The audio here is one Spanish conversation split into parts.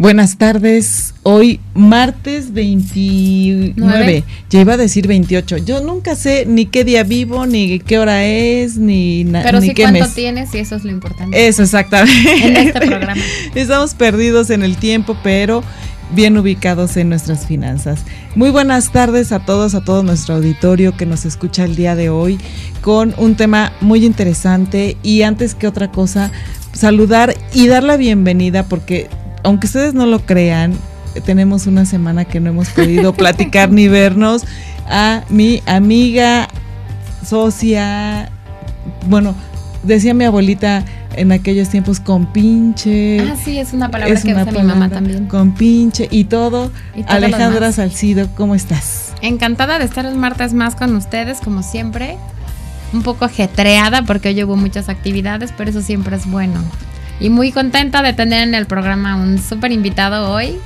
Buenas tardes. Hoy martes 29. Ya iba a decir 28. Yo nunca sé ni qué día vivo, ni qué hora es, ni nada. Pero sí cuánto tienes y eso es lo importante. Eso, exactamente. En este programa. Estamos perdidos en el tiempo, pero bien ubicados en nuestras finanzas. Muy buenas tardes a todos, a todo nuestro auditorio que nos escucha el día de hoy con un tema muy interesante y antes que otra cosa, saludar y dar la bienvenida porque aunque ustedes no lo crean, tenemos una semana que no hemos podido platicar ni vernos a mi amiga, socia, bueno, decía mi abuelita en aquellos tiempos con pinche. Ah, sí, es una palabra que usa mi mamá también. Con pinche y todo. Alejandra Salcido, ¿cómo estás? Encantada de estar el martes más con ustedes, como siempre. Un poco ajetreada porque hoy hubo muchas actividades, pero eso siempre es bueno. Y muy contenta de tener en el programa un súper invitado hoy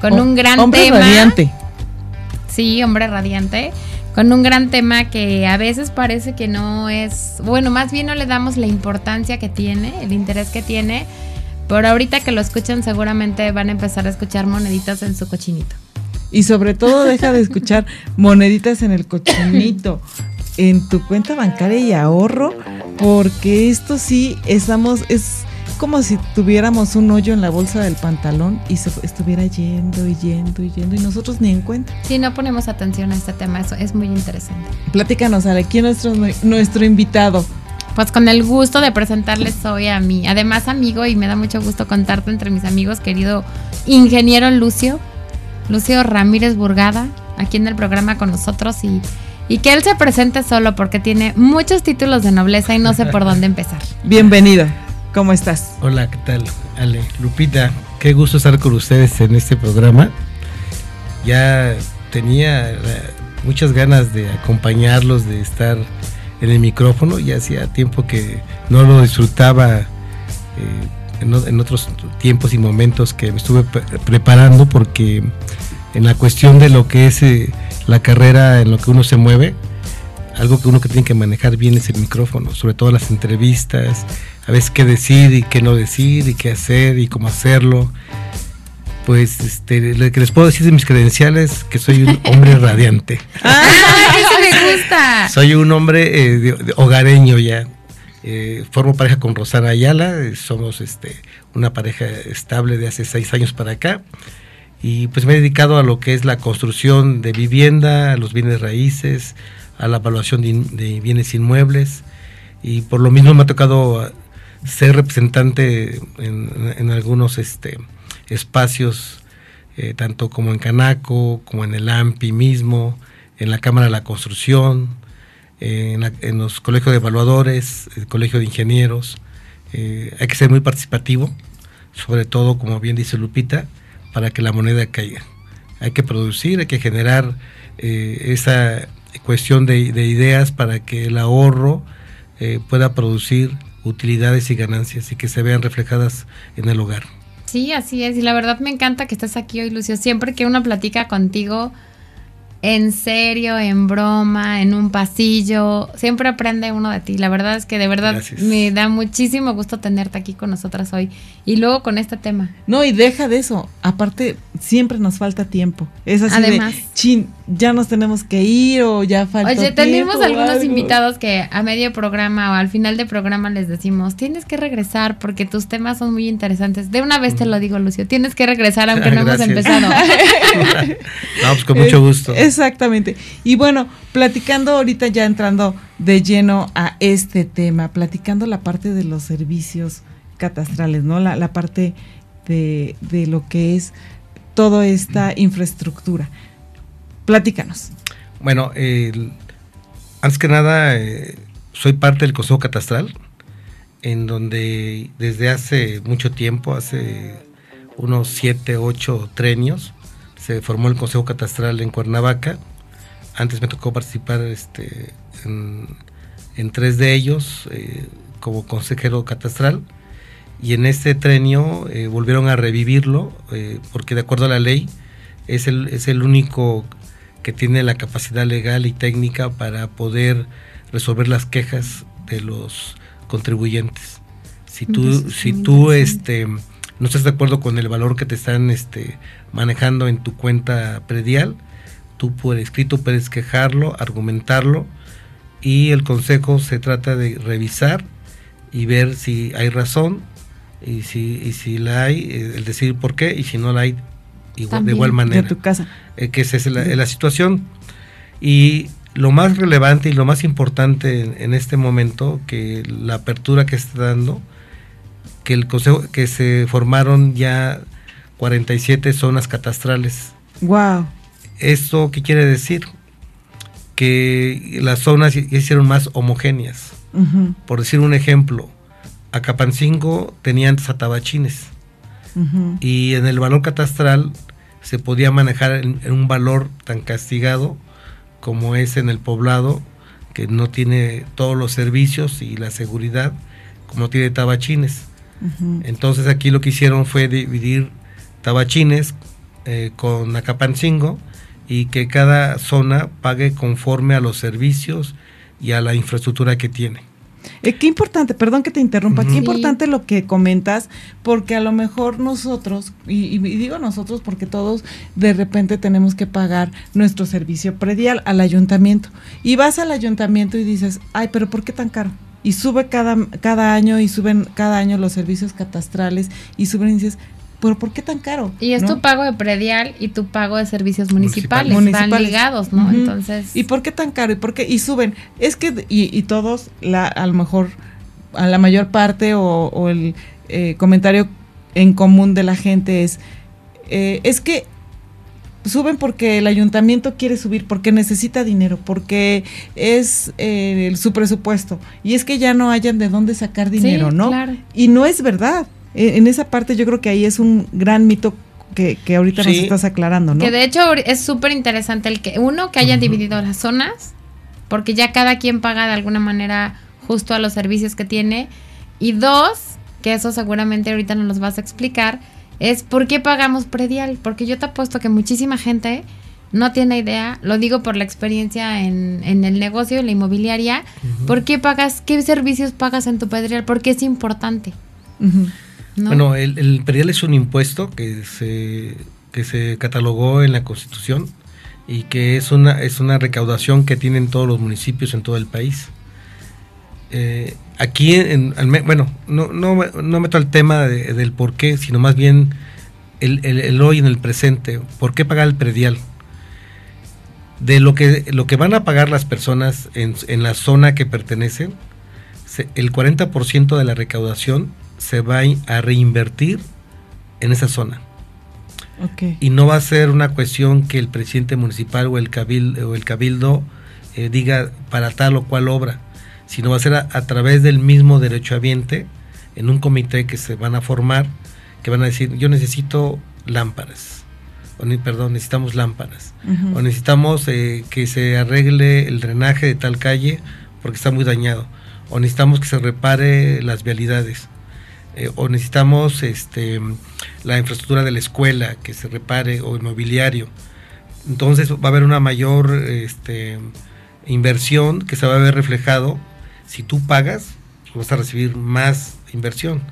con un gran hombre tema. radiante. Sí, hombre radiante. Con un gran tema que a veces parece que no es, bueno, más bien no le damos la importancia que tiene, el interés que tiene, pero ahorita que lo escuchan seguramente van a empezar a escuchar moneditas en su cochinito. Y sobre todo deja de escuchar moneditas en el cochinito, en tu cuenta bancaria y ahorro, porque esto sí estamos, es como si tuviéramos un hoyo en la bolsa del pantalón y se estuviera yendo y yendo y yendo y nosotros ni en cuenta. Si no ponemos atención a este tema, eso es muy interesante. Platícanos, Ale, ¿quién es nuestro, nuestro invitado? Pues con el gusto de presentarles hoy a mí, además amigo, y me da mucho gusto contarte entre mis amigos, querido ingeniero Lucio, Lucio Ramírez Burgada, aquí en el programa con nosotros y, y que él se presente solo porque tiene muchos títulos de nobleza y no sé por dónde empezar. Bienvenido. ¿Cómo estás? Hola, ¿qué tal? Ale, Lupita, qué gusto estar con ustedes en este programa. Ya tenía eh, muchas ganas de acompañarlos, de estar en el micrófono. Ya hacía tiempo que no lo disfrutaba eh, en, otros tiempos y momentos que me estuve preparando porque en la cuestión de lo que es eh, la carrera, en lo que uno se mueve, algo que uno que tiene que manejar bien es el micrófono, sobre todo las entrevistas, a veces qué decir y qué no decir y qué hacer y cómo hacerlo. Pues este, lo que les puedo decir de mis credenciales, que soy un hombre radiante. ¡Ah, eso me gusta! Soy un hombre eh, hogareño ya. Eh, formo pareja con Rosana Ayala, somos este, una pareja estable de hace seis años para acá. Y pues me he dedicado a lo que es la construcción de vivienda, a los bienes raíces, a la evaluación de, bienes inmuebles. Y por lo mismo me ha tocado ser representante en, algunos este, espacios, eh, tanto como en Canaco, como en el AMPI mismo, en la Cámara de la Construcción, en, los colegios de evaluadores, el colegio de ingenieros. Eh, hay que ser muy participativo, sobre todo, como bien dice Lupita, para que la moneda caiga. Hay que producir, hay que generar eh, esa cuestión de, ideas para que el ahorro pueda producir utilidades y ganancias y que se vean reflejadas en el hogar. Sí, así es. Y la verdad me encanta que estés aquí hoy, Lucio. Siempre que uno platica contigo, en serio, en broma, en un pasillo. Siempre aprende uno de ti. La verdad es que de verdad me da muchísimo gusto tenerte aquí con nosotras hoy. Y luego con este tema. No, y deja de eso. Aparte, siempre nos falta tiempo. Es así Además, de, chin, ya nos tenemos que ir o ya falta Oye, tenemos algunos invitados que a medio programa o al final del programa les decimos, tienes que regresar porque tus temas son muy interesantes. De una vez te lo digo, Lucio, tienes que regresar aunque no hemos empezado. Vamos, con mucho gusto. Exactamente. Y bueno, platicando ahorita ya entrando de lleno a este tema, platicando la parte de los servicios catastrales, ¿no? La, la parte de, de lo que es toda esta infraestructura. Platícanos. Bueno, antes que nada, eh, soy parte del Consejo Catastral, en donde desde hace mucho tiempo, hace unos 7, 8 trenios, se formó el Consejo Catastral en Cuernavaca. Antes me tocó participar este, en, tres de ellos eh, como consejero catastral y en este trenio eh, volvieron a revivirlo eh, porque de acuerdo a la ley es el, es el único que tiene la capacidad legal y técnica para poder resolver las quejas de los contribuyentes. Si tú, si tú este, no estás de acuerdo con el valor que te están este, manejando en tu cuenta predial, tú por escrito puedes quejarlo, argumentarlo y el consejo se trata de revisar y ver si hay razón y si, y si la hay, eh, el decir por qué y si no la hay, igual, de igual manera. De tu casa. Eh, que esa es la, situación. Y lo más relevante y lo más importante en, este momento, que la apertura que está dando, que el consejo, que se formaron ya 47 zonas catastrales. Wow. ¿Esto qué quiere decir? Que las zonas se hicieron más homogéneas. Por decir un ejemplo, Acapancingo tenía antes a Tabachines. Y en el valor catastral se podía manejar en, un valor tan castigado como es en el poblado, que no tiene todos los servicios y la seguridad como tiene Tabachines. Entonces aquí lo que hicieron fue dividir Tabachines eh, con Acapancingo y que cada zona pague conforme a los servicios y a la infraestructura que tiene. Eh, qué importante, perdón que te interrumpa, qué importante lo que comentas, porque a lo mejor nosotros, y, digo nosotros porque todos de repente tenemos que pagar nuestro servicio predial al ayuntamiento. Y vas al ayuntamiento y dices, ay, pero ¿por qué tan caro? Y sube cada, cada año y suben cada año los servicios catastrales y suben y dices, pero ¿por qué tan caro? Y es tu pago de predial y tu pago de servicios municipales, están ligados, ¿no? Entonces... ¿Y por qué tan caro? ¿Y por qué? Y suben. Es que, y, todos, la, a lo mejor, a la mayor parte o, el eh, comentario en común de la gente es, eh, es que suben porque el ayuntamiento quiere subir, porque necesita dinero, porque es eh, su presupuesto. Y es que ya no hayan de dónde sacar dinero, ¿no? Y no es verdad. En esa parte yo creo que ahí es un gran mito que, que ahorita nos estás aclarando, ¿no? Que de hecho es súper interesante el que, uno, que hayan dividido las zonas, porque ya cada quien paga de alguna manera justo a los servicios que tiene. Y dos, que eso seguramente ahorita nos los vas a explicar, es por qué pagamos predial. Porque yo te apuesto que muchísima gente no tiene idea, lo digo por la experiencia en, en el negocio, en la inmobiliaria, ¿por qué pagas, qué servicios pagas en tu predial? Porque es importante. Bueno, el, el predial es un impuesto que se, que se catalogó en la Constitución y que es una, es una recaudación que tienen todos los municipios en todo el país. Eh, aquí, en, bueno, no, no, no, meto al tema del por qué, sino más bien el, el, hoy en el presente. ¿Por qué pagar el predial? De lo que, lo que van a pagar las personas en, en la zona que pertenecen, el 40% de la recaudación se va a reinvertir en esa zona. Y no va a ser una cuestión que el presidente municipal o el cabildo, o el cabildo eh, diga para tal o cual obra, sino va a ser a, través del mismo derechohabiente en un comité que se van a formar, que van a decir, yo necesito lámparas, o perdón, necesitamos lámparas, o necesitamos eh, que se arregle el drenaje de tal calle porque está muy dañado, o necesitamos que se repare las vialidades eh, o necesitamos este, la infraestructura de la escuela que se repare o inmobiliario. Entonces va a haber una mayor este, inversión que se va a ver reflejado. Si tú pagas, vas a recibir más inversión.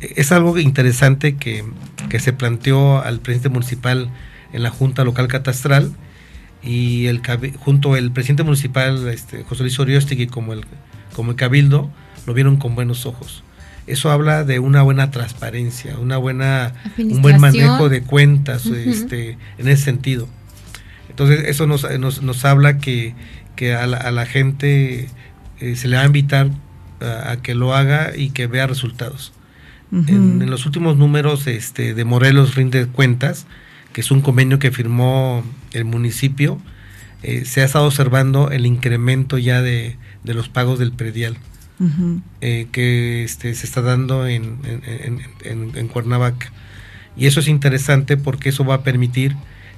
Es algo interesante que, se planteó al presidente municipal en la Junta Local Catastral y el junto el presidente municipal este, José Luis Oriostegui como el, como el cabildo lo vieron con buenos ojos eso habla de una buena transparencia, una buena, un buen manejo de cuentas este, en ese sentido. Entonces eso nos, nos, habla que, que a, la, gente eh, se le va a invitar a, que lo haga y que vea resultados. en, los últimos números este, de Morelos Rinde Cuentas, que es un convenio que firmó el municipio, eh, se ha estado observando el incremento ya de, de los pagos del predial. Eh, que este, se está dando en, en, Cuernavaca. Y eso es interesante porque eso va a permitir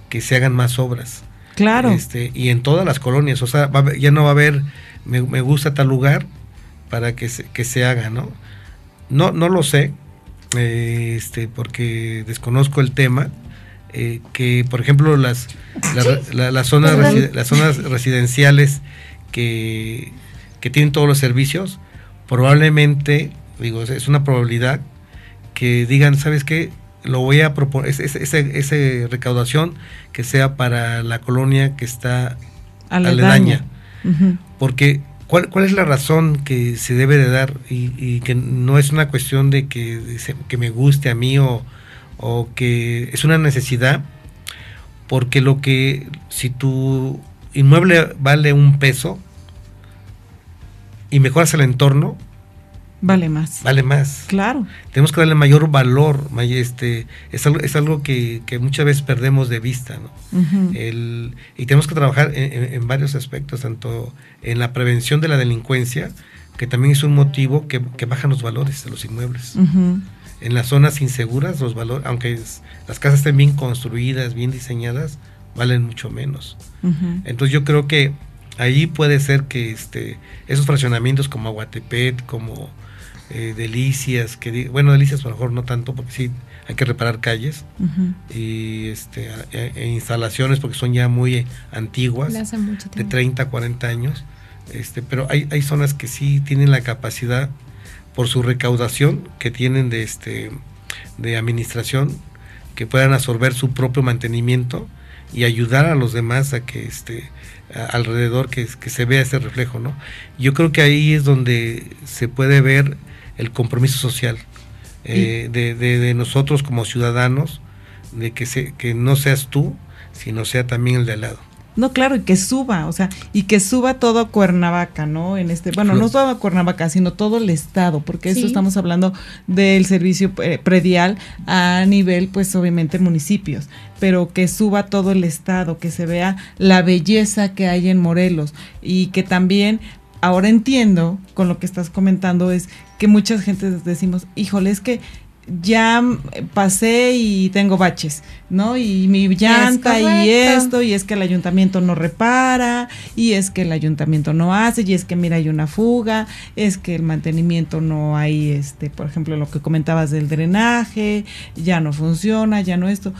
que se hagan más obras. Claro. Este, y en todas las colonias, o sea, ya no va a haber, me, gusta tal lugar para que se, que se haga, ¿no? No, no lo sé, eh, este, porque desconozco el tema, eh, que por ejemplo las, las, zonas, las zonas residenciales que, que tienen todos los servicios, probablemente, digo, es una probabilidad que digan, ¿sabes qué? Lo voy a proponer, esa recaudación que sea para la colonia que está aledaña. Porque, ¿cuál, ¿cuál es la razón que se debe de dar? Y, que no es una cuestión de que, que me guste a mí o, o que es una necesidad, porque lo que, si tu inmueble vale un peso, y mejoras el entorno, vale más. Vale más. Claro. Tenemos que darle mayor valor. Este, es, algo, es algo que, muchas veces perdemos de vista. ¿no? el, y tenemos que trabajar en, varios aspectos, tanto en la prevención de la delincuencia, que también es un motivo que, bajan los valores de los inmuebles. En las zonas inseguras, los valores, aunque las casas estén bien construidas, bien diseñadas, valen mucho menos. Entonces yo creo que Ahí puede ser que este, esos fraccionamientos como Aguatepet, como eh, Delicias, que bueno, Delicias a lo mejor no tanto, porque sí hay que reparar calles y este, e, instalaciones porque son ya muy antiguas, de 30, 40 años, este, pero hay, hay zonas que sí tienen la capacidad por su recaudación que tienen de, este, de administración que puedan absorber su propio mantenimiento y ayudar a los demás a que este, alrededor que, que, se vea ese reflejo, ¿no? Yo creo que ahí es donde se puede ver el compromiso social eh, de, de, nosotros como ciudadanos, de que, se, que no seas tú, sino sea también el de al lado. No, claro, y que suba, o sea, y que suba todo Cuernavaca, ¿no? En este, bueno, no todo Cuernavaca, sino todo el estado, porque eso estamos hablando del servicio eh, predial a nivel, pues obviamente municipios, pero que suba todo el estado, que se vea la belleza que hay en Morelos y que también ahora entiendo con lo que estás comentando es que muchas gentes decimos, híjole, es que ya pasé y tengo baches, ¿no? Y mi llanta y esto, y es que el ayuntamiento no repara, y es que el ayuntamiento no hace, y es que mira hay una fuga, es que el mantenimiento no hay, este, por ejemplo, lo que comentabas del drenaje, ya no funciona, ya no esto.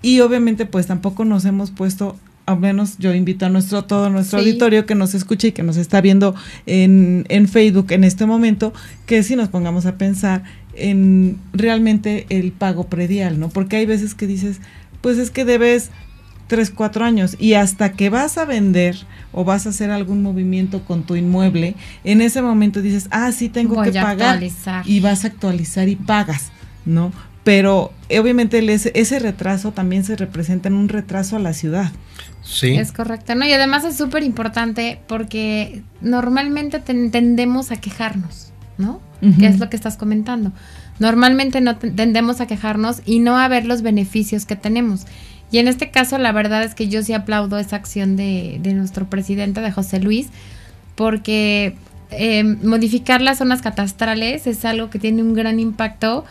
Y obviamente pues tampoco nos hemos puesto al menos yo invito a nuestro todo nuestro auditorio que nos escuche y que nos está viendo en, en Facebook en este momento, que si nos pongamos a pensar en realmente el pago predial, ¿no? Porque hay veces que dices, pues es que debes tres, cuatro años y hasta que vas a vender o vas a hacer algún movimiento con tu inmueble, en ese momento dices, ah, sí tengo que pagar y vas a actualizar y pagas, ¿no? Pero eh, obviamente ese, ese retraso también se representa en un retraso a la ciudad. Sí. Es correcto, ¿no? Y además es súper importante porque normalmente tendemos a quejarnos, ¿no? ¿Qué es lo que estás comentando. Normalmente no tendemos a quejarnos y no a ver los beneficios que tenemos. Y en este caso, la verdad es que yo sí aplaudo esa acción de, nuestro presidente, de José Luis, porque eh, modificar las zonas catastrales es algo que tiene un gran impacto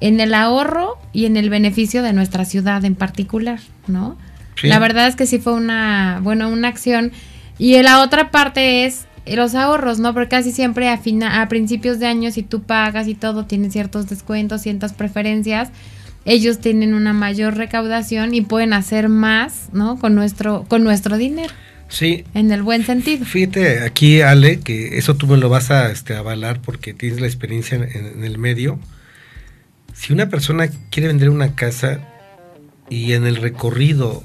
en el ahorro y en el beneficio de nuestra ciudad en particular, ¿no? La verdad es que sí fue una, bueno, una acción. Y la otra parte es los ahorros, ¿no? Porque casi siempre a, a principios de año, si tú pagas y todo, tienen ciertos descuentos, ciertas preferencias, ellos tienen una mayor recaudación y pueden hacer más, ¿no? Con nuestro, con nuestro dinero. Sí. En el buen sentido. Fíjate aquí, Ale, que eso tú me lo vas a este, avalar porque tienes la experiencia en el medio. Si una persona quiere vender una casa y en el recorrido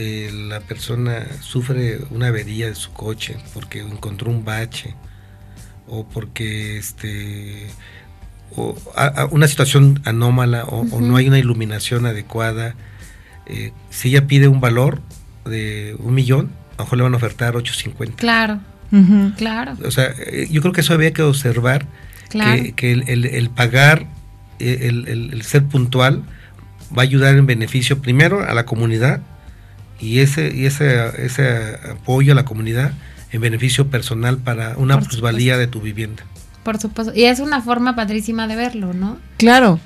eh, la persona sufre una avería de su coche porque encontró un bache o porque este o una situación anómala o, no hay una iluminación adecuada eh, si ella pide un valor de un millón a lo mejor le van a ofertar 850 claro. Claro. O sea eh, yo creo que eso había que observar que, el, pagar el, el ser puntual va a ayudar en beneficio primero a la comunidad y ese, y ese, ese apoyo a la comunidad en beneficio personal para una plusvalía de tu vivienda. Por supuesto. Y es una forma padrísima de verlo, ¿no? Claro,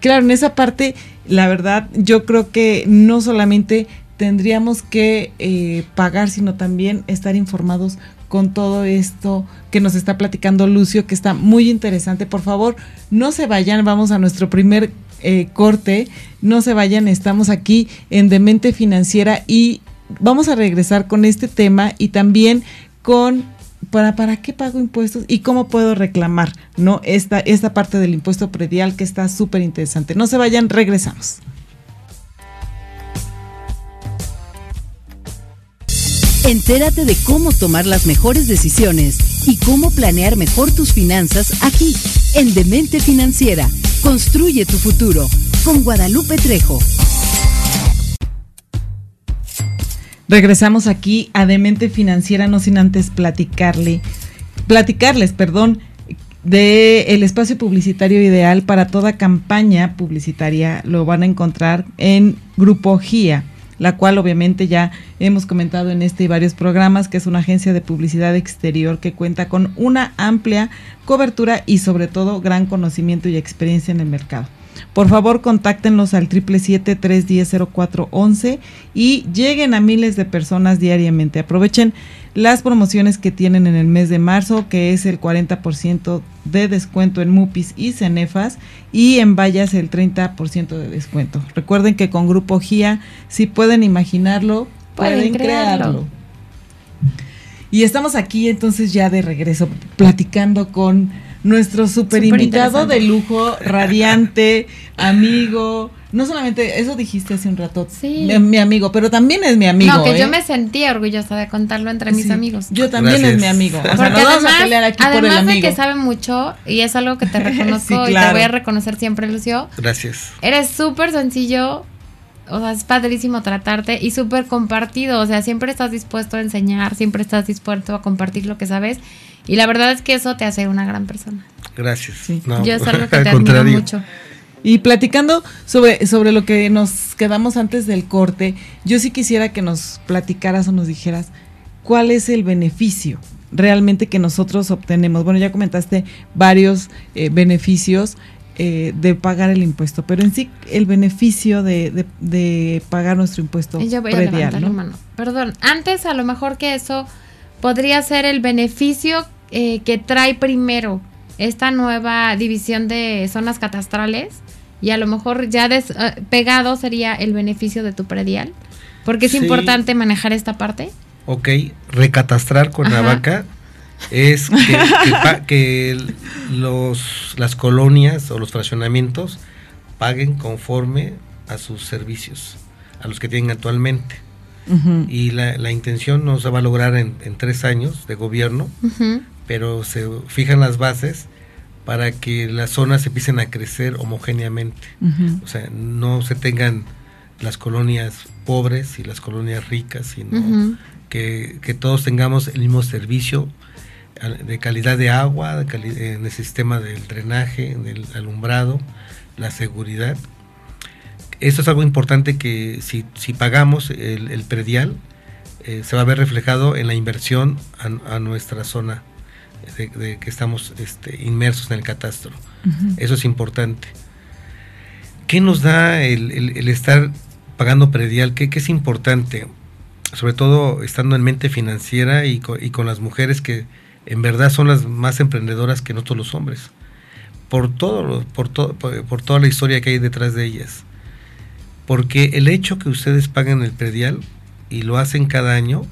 claro, en esa parte, la verdad, yo creo que no solamente tendríamos que eh, pagar, sino también estar informados con todo esto que nos está platicando Lucio, que está muy interesante. Por favor, no se vayan, vamos a nuestro primer eh, corte, no se vayan, estamos aquí en Demente Financiera y vamos a regresar con este tema y también con para, para qué pago impuestos y cómo puedo reclamar, ¿no? Esta, esta parte del impuesto predial que está súper interesante. No se vayan, regresamos. Entérate de cómo tomar las mejores decisiones y cómo planear mejor tus finanzas aquí, en Demente Financiera. Construye tu futuro con Guadalupe Trejo. Regresamos aquí a Demente Financiera, no sin antes platicarle, platicarles, perdón, de el espacio publicitario ideal para toda campaña publicitaria. Lo van a encontrar en Grupo GIA la cual obviamente ya hemos comentado en este y varios programas, que es una agencia de publicidad exterior que cuenta con una amplia cobertura y sobre todo gran conocimiento y experiencia en el mercado. Por favor, contáctenlos al 777-310-0411 y lleguen a miles de personas diariamente. Aprovechen las promociones que tienen en el mes de marzo, que es el 40% de descuento en MUPIs y Cenefas y en Vallas el 30% de descuento. Recuerden que con Grupo GIA, si pueden imaginarlo, pueden, crearlo. Y estamos aquí entonces ya de regreso platicando con nuestro super, invitado de lujo, radiante, amigo. No solamente, eso dijiste hace un rato, sí. mi, amigo, pero también es mi amigo. No, que yo ¿eh? me sentía orgullosa de contarlo entre mis amigos. Yo también es mi amigo. O sea, no vamos a pelear aquí por el amigo. de que sabe mucho, y es algo que te reconozco y te voy a reconocer siempre, Lucio. Gracias. Eres súper sencillo, o sea, es padrísimo tratarte y súper compartido, o sea, siempre estás dispuesto a enseñar, siempre estás dispuesto a compartir lo que sabes y la verdad es que eso te hace una gran persona. Gracias. Yo es algo que te admiro mucho. Y platicando sobre, sobre lo que nos quedamos antes del corte, yo sí quisiera que nos platicaras o nos dijeras cuál es el beneficio realmente que nosotros obtenemos. Bueno, ya comentaste varios eh, beneficios eh, de pagar el impuesto, pero en sí el beneficio de, de, pagar nuestro impuesto. Yo voy a levantar mano. Perdón, antes a lo mejor que eso podría ser el beneficio eh, que trae primero esta nueva división de zonas catastrales y a lo mejor ya eh, pegado sería el beneficio de tu predial, porque es importante manejar esta parte. Ok, recatastrar con es que, los, las colonias o los fraccionamientos paguen conforme a sus servicios, a los que tienen actualmente. Y la, la, intención no se va a lograr en, tres años de gobierno, pero se fijan las bases para que las zonas empiecen a crecer homogéneamente. O sea, no se tengan las colonias pobres y las colonias ricas, sino que, que, todos tengamos el mismo servicio de calidad de agua, en el sistema del drenaje, del alumbrado, la seguridad eso es algo importante que si, si pagamos el, predial, eh, se va a ver reflejado en la inversión a, nuestra zona de, que estamos este, inmersos en el catastro. Eso es importante. ¿Qué nos da el, estar pagando predial? ¿Qué, es importante? Sobre todo estando en mente financiera y con, y con, las mujeres que en verdad son las más emprendedoras que nosotros los hombres. Por, todo, por, todo, por toda la historia que hay detrás de ellas porque el hecho que ustedes paguen el predial y lo hacen cada año,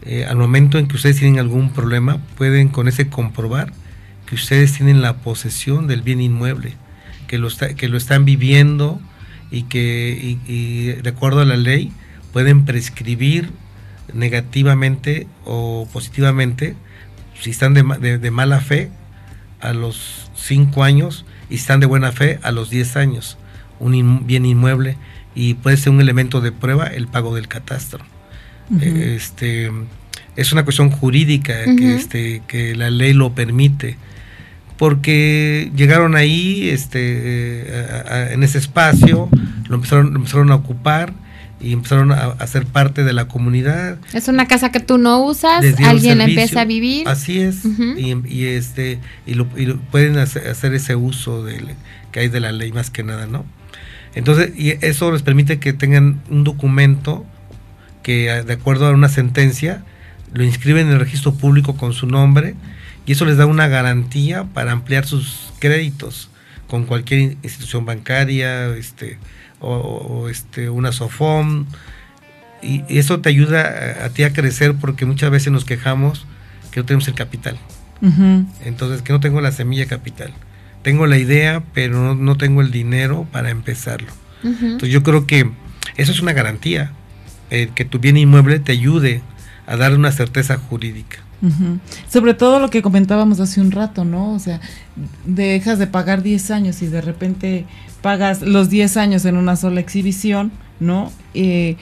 eh, al momento en que ustedes tienen algún problema, pueden con ese comprobar que ustedes tienen la posesión del bien inmueble, que lo, que lo están viviendo y que de acuerdo a la ley pueden prescribir negativamente o positivamente, si están de, de mala fe, a los 5 años y están de buena fe a los 10 años un bien inmueble y puede ser un elemento de prueba el pago del catastro. este, es una cuestión jurídica que, este, que la ley lo permite porque llegaron ahí este, en ese espacio, lo empezaron, empezaron a ocupar y empezaron a, ser parte de la comunidad. Es una casa que tú no usas, alguien empieza a vivir. Así es, y, este y lo, pueden hacer, hacer, ese uso del, que hay de la ley más que nada, ¿no? Entonces, y eso les permite que tengan un documento que de acuerdo a una sentencia lo inscriben en el registro público con su nombre y eso les da una garantía para ampliar sus créditos con cualquier institución bancaria este, o, este, una SOFOM. Y eso te ayuda a, ti a crecer porque muchas veces nos quejamos que no tenemos el capital. Entonces, que no tengo la semilla capital. Tengo la idea, pero no, tengo el dinero para empezarlo. Entonces, yo creo que eso es una garantía, eh, que tu bien inmueble te ayude a dar una certeza jurídica. Sobre todo lo que comentábamos hace un rato, ¿no? O sea, dejas de pagar 10 años y de repente pagas los 10 años en una sola exhibición, ¿no? Eh,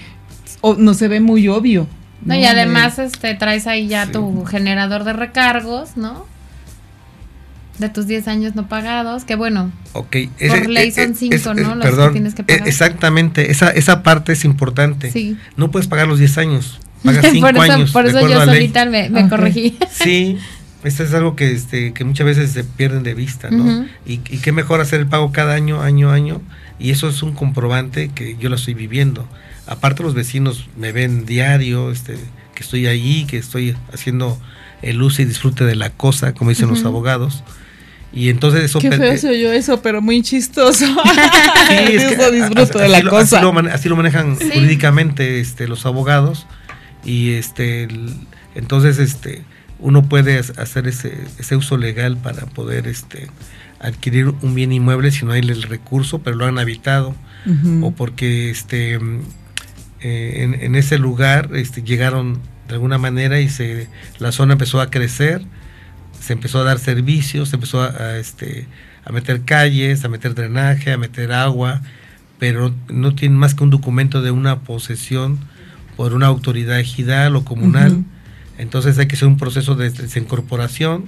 no se ve muy obvio. No, y además este, traes ahí ya tu generador de recargos, ¿no? De tus 10 años no pagados, que bueno, okay. por ley son 5, ¿no? Los que tienes que pagar. Exactamente, esa, esa parte es importante. Sí. No puedes pagar los 10 años pagas cinco por eso, años. Por eso yo solita me, corregí. Sí, esto es algo que, este, que muchas veces se pierden de vista, ¿no? y, y, qué mejor hacer el pago cada año, año, año. Y eso es un comprobante que yo lo estoy viviendo. Aparte los vecinos me ven diario, este, que estoy ahí, que estoy haciendo el uso y disfrute de la cosa, como dicen los abogados. Y entonces eso... Qué feo soy yo eso, pero muy chistoso. Sí, es que, disfruto de la cosa. Así lo, manejan jurídicamente este, los abogados y este entonces este uno puede hacer ese, ese uso legal para poder este adquirir un bien inmueble si no hay el recurso pero lo han habitado. O porque este eh, en, ese lugar este, llegaron de alguna manera y se la zona empezó a crecer se empezó a dar servicios se empezó a, este a meter calles a meter drenaje a meter agua pero no tiene más que un documento de una posesión por una autoridad ejidal o comunal. Entonces hay que hacer un proceso de desincorporación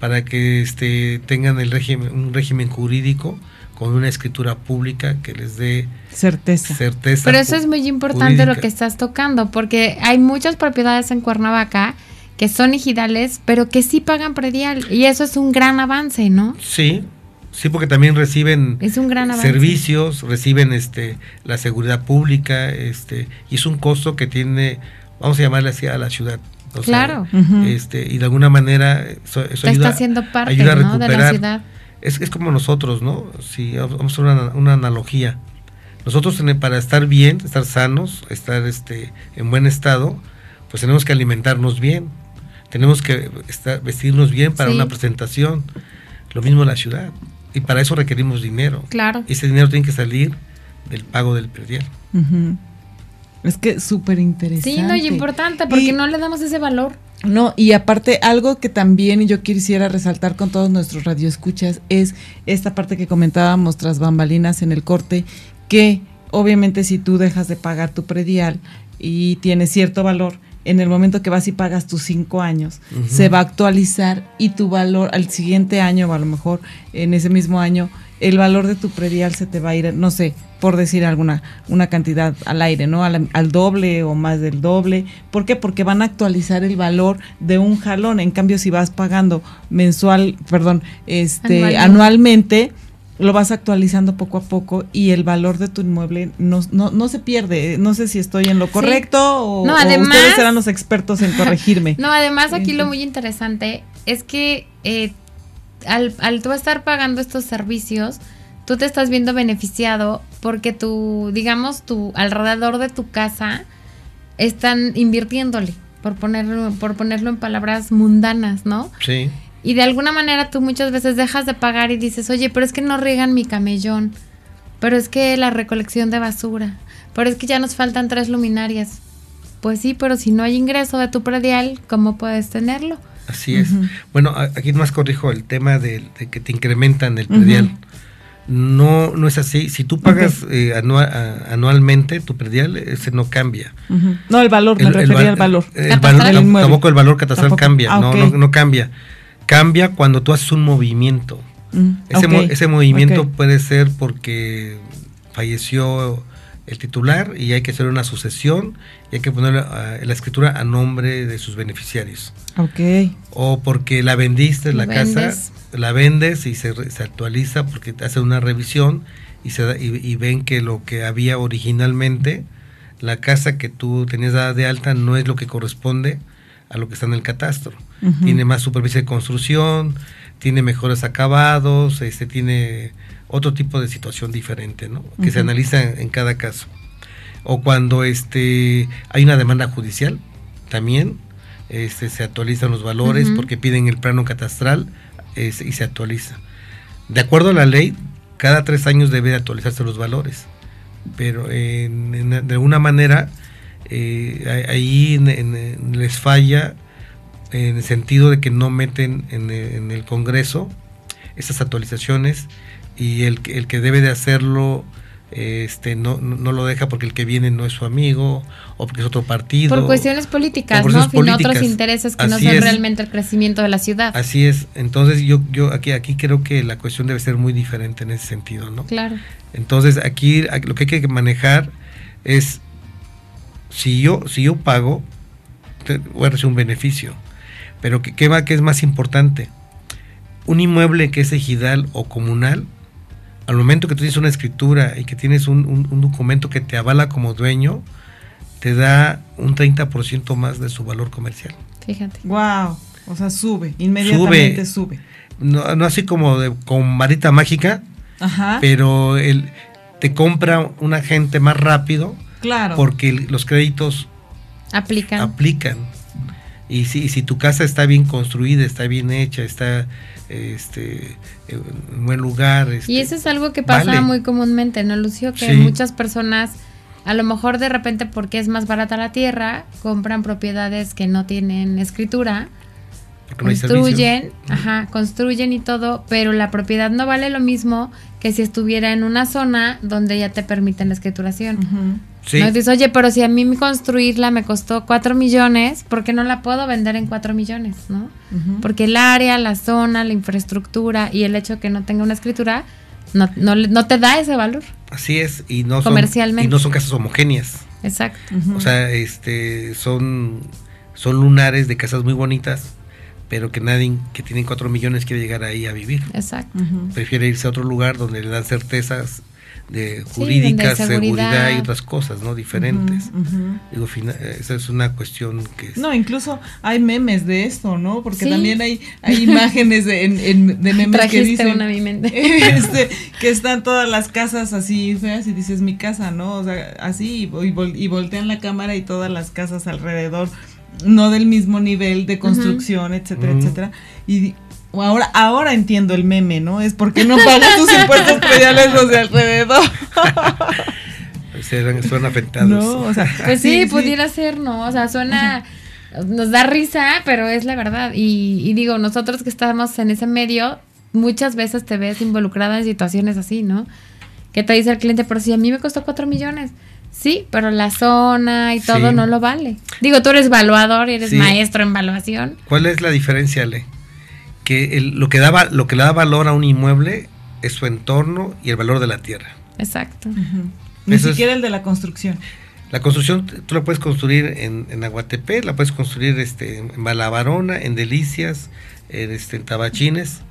para que este, tengan el régimen, un régimen jurídico con una escritura pública que les dé certeza. certeza Pero eso es muy importante lo que estás tocando, porque hay muchas propiedades en Cuernavaca que son ejidales, pero que sí pagan predial, y eso es un gran avance, ¿no? Sí, Sí, porque también reciben es un gran servicios, reciben este la seguridad pública, este y es un costo que tiene, vamos a llamarle así a la ciudad. claro. este y de alguna manera eso, ayuda, está haciendo parte de la ciudad. Es, es como nosotros, ¿no? Si vamos a hacer una, una analogía. Nosotros para estar bien, estar sanos, estar este en buen estado, pues tenemos que alimentarnos bien. Tenemos que estar, vestirnos bien para una presentación. Lo mismo la ciudad. Y para eso requerimos dinero. Claro. Y ese dinero tiene que salir del pago del predial. Es que súper interesante. Sí, no, y importante, porque no le damos ese valor. No, y aparte, algo que también yo quisiera resaltar con todos nuestros radioescuchas es esta parte que comentábamos tras bambalinas en el corte, que obviamente si tú dejas de pagar tu predial y tienes cierto valor, en el momento que vas y pagas tus cinco años, se va a actualizar y tu valor al siguiente año, o a lo mejor en ese mismo año, el valor de tu predial se te va a ir, no sé, por decir alguna una cantidad al aire, ¿no? Al, doble o más del doble. ¿Por qué? Porque van a actualizar el valor de un jalón. En cambio, si vas pagando mensual, perdón, este, anualmente lo vas actualizando poco a poco y el valor de tu inmueble no, no, se pierde. No sé si estoy en lo correcto o, ustedes serán los expertos en corregirme. No, además aquí lo muy interesante es que eh, al, al tú estar pagando estos servicios, tú te estás viendo beneficiado porque tu, digamos, tu alrededor de tu casa están invirtiéndole, por ponerlo, por ponerlo en palabras mundanas, ¿no? Sí. Y de alguna manera tú muchas veces dejas de pagar y dices, oye, pero es que no riegan mi camellón, pero es que la recolección de basura, pero es que ya nos faltan tres luminarias. Pues sí, pero si no hay ingreso de tu predial, ¿cómo puedes tenerlo? Así es. Bueno, aquí más corrijo el tema de, que te incrementan el predial. No, no es así. Si tú pagas eh, anualmente tu predial, ese no cambia. No, el valor, me refería al valor. El, valor tampoco el valor catastral cambia, ah, no, no, no, cambia cambia cuando tú haces un movimiento. Mm, ese, movimiento puede ser porque falleció el titular y hay que hacer una sucesión y hay que poner la, escritura a nombre de sus beneficiarios. Ok. O porque la vendiste la casa, la vendes y se, actualiza porque te hace una revisión y, se y, ven que lo que había originalmente la casa que tú tenías dada de alta no es lo que corresponde a lo que está en el catastro. Tiene más superficie de construcción, tiene mejores acabados, este tiene otro tipo de situación diferente, ¿no? Que se analiza en, cada caso. O cuando este hay una demanda judicial, también este, se actualizan los valores porque piden el plano catastral y se actualiza. De acuerdo a la ley, cada tres años debe actualizarse los valores, pero de alguna manera eh, ahí les falla en el sentido de que no meten en, el Congreso esas actualizaciones y el, el que debe de hacerlo este no, no lo deja porque el que viene no es su amigo o porque es otro partido. Por cuestiones políticas, ¿no? Sin otros intereses que no son realmente el crecimiento de la ciudad. Así es. Entonces yo, yo aquí, aquí creo que la cuestión debe ser muy diferente en ese sentido, ¿no? Claro. Entonces aquí lo que hay que manejar es si yo, si yo pago, voy a recibir un beneficio. Pero ¿qué, qué, va, qué es más importante? Un inmueble que es ejidal o comunal al momento que tú tienes una escritura y que tienes un, documento que te avala como dueño, te da un 30% más de su valor comercial. Fíjate. Wow, o sea, sube, inmediatamente sube. No, así como de, con varita mágica, pero el, te compra un agente más rápido. Claro. Porque los créditos aplican. aplican. Y si, si tu casa está bien construida, está bien hecha, está este en buen lugar. y este, eso es algo que pasa muy comúnmente, ¿no, Lucio? Que muchas personas, a lo mejor de repente porque es más barata la tierra, compran propiedades que no tienen escritura, construyen, ajá, construyen y todo, pero la propiedad no vale lo mismo que si estuviera en una zona donde ya te permiten la escrituración. Sí. Dices, oye, pero si a mí construirla me costó 4 millones, ¿por qué no la puedo vender en 4 millones? ¿no? Porque el área, la zona, la infraestructura y el hecho de que no tenga una escritura no, no, te da ese valor. Así es, y no son, y no son casas homogéneas. Exacto. O sea, este, son, son lunares de casas muy bonitas, pero que nadie que tiene 4 millones quiere llegar ahí a vivir. Exacto. Prefiere irse a otro lugar donde le dan certezas de jurídicas, seguridad. y otras cosas, ¿no? Diferentes. Digo, esa es una cuestión que... No, incluso hay memes de esto, ¿no? Porque también hay, hay imágenes de, memes que dicen... Este, que están todas las casas así feas y dices mi casa, ¿no? O sea, así y, y voltean la cámara y todas las casas alrededor no del mismo nivel de construcción, etcétera, etcétera. Y ahora, ahora entiendo el meme, ¿no? Es porque no pagan tus impuestos prediales los de alrededor. son afectados. No, o sea, pues sí, pudiera ser, ¿no? O sea, suena, nos da risa, pero es la verdad. Y, y, digo, nosotros que estamos en ese medio, muchas veces te ves involucrada en situaciones así, ¿no? Que te dice el cliente, pero si a mí me costó cuatro millones. Sí, pero la zona y todo no lo vale. Digo, tú eres evaluador y eres maestro en evaluación. ¿Cuál es la diferencia, Ale? Que lo, que daba, lo que le da valor a un inmueble es su entorno y el valor de la tierra. Exacto. Ni siquiera el de la construcción. La construcción tú la puedes construir en, en Aguatepe, la puedes construir este, en Malabarona, en Delicias, en, este, en Tabachines,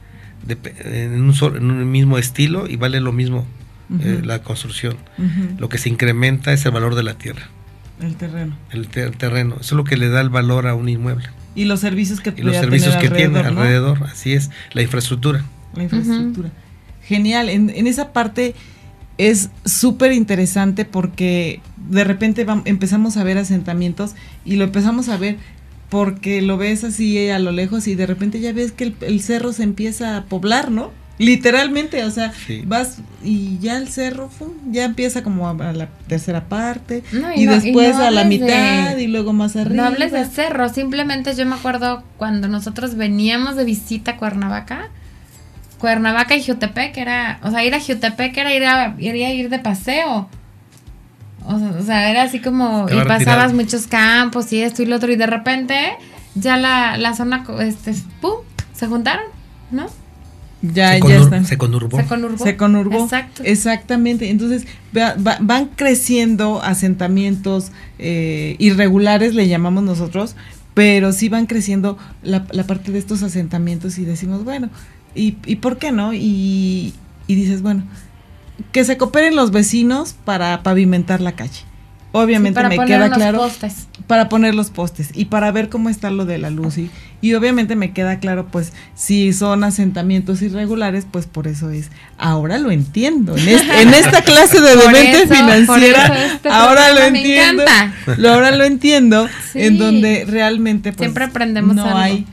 en, un en un mismo estilo y vale lo mismo eh, la construcción. Lo que se incrementa es el valor de la tierra. El terreno. El, terreno. Eso es lo que le da el valor a un inmueble. Y los servicios que, y los servicios que tiene alrededor, así es, la infraestructura. La infraestructura. Genial, en, esa parte es súper interesante porque de repente empezamos a ver asentamientos y lo empezamos a ver porque lo ves así a lo lejos y de repente ya ves que el cerro se empieza a poblar, ¿no? Literalmente, o sea, vas y ya el cerro ya empieza como a, la tercera parte y, después a la mitad y luego más arriba. No hables de cerro, simplemente yo me acuerdo cuando nosotros veníamos de visita a Cuernavaca, Cuernavaca y Jutepec era, o sea, ir a Jutepec era ir a, ir a ir de paseo. O sea, era así como, y pasabas muchos campos y esto y lo otro, y de repente ya la, la zona, este, ¡pum! se juntaron, ¿no? Ya, ya están. Se conurbó. Se conurbó. Exacto. Exactamente. Entonces van creciendo asentamientos eh, irregulares, le llamamos nosotros, pero sí van creciendo la, parte de estos asentamientos y decimos, bueno, ¿y, y por qué no? Y, y dices, bueno, que se cooperen los vecinos para pavimentar la calle. Obviamente para me poner queda los claro postes. para poner los postes y para ver cómo está lo de la luz y, y obviamente me queda claro pues si son asentamientos irregulares pues por eso es ahora lo entiendo en, este- en esta clase de demente financiera este ahora lo entiendo lo ahora lo entiendo Sí. en donde realmente pues Siempre aprendemos no algo. hay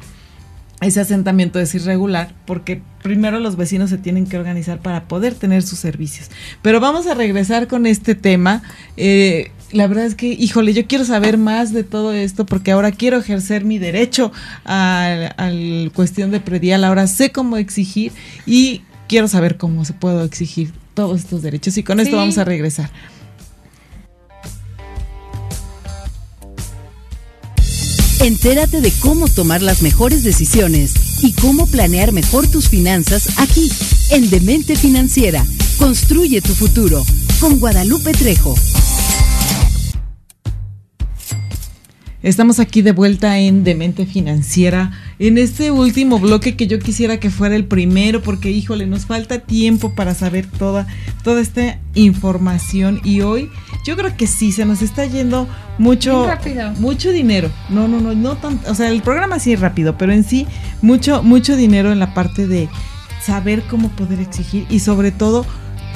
ese asentamiento es irregular porque primero los vecinos se tienen que organizar para poder tener sus servicios. Pero vamos a regresar con este tema. Eh, la verdad es que, híjole, yo quiero saber más de todo esto porque ahora quiero ejercer mi derecho a la cuestión de predial. Ahora sé cómo exigir y quiero saber cómo se puede exigir todos estos derechos. Y con esto vamos a regresar. Entérate de cómo tomar las mejores decisiones y cómo planear mejor tus finanzas aquí, en Demente Financiera. Construye tu futuro con Guadalupe Trejo. Estamos aquí de vuelta en Demente Financiera, en este último bloque que yo quisiera que fuera el primero, porque híjole, nos falta tiempo para saber toda, toda esta información y hoy yo creo que sí, se nos está yendo mucho, Muy rápido. mucho dinero. No, no, no, no tan, o sea, el programa sí es rápido, pero en sí mucho, mucho dinero en la parte de saber cómo poder exigir y sobre todo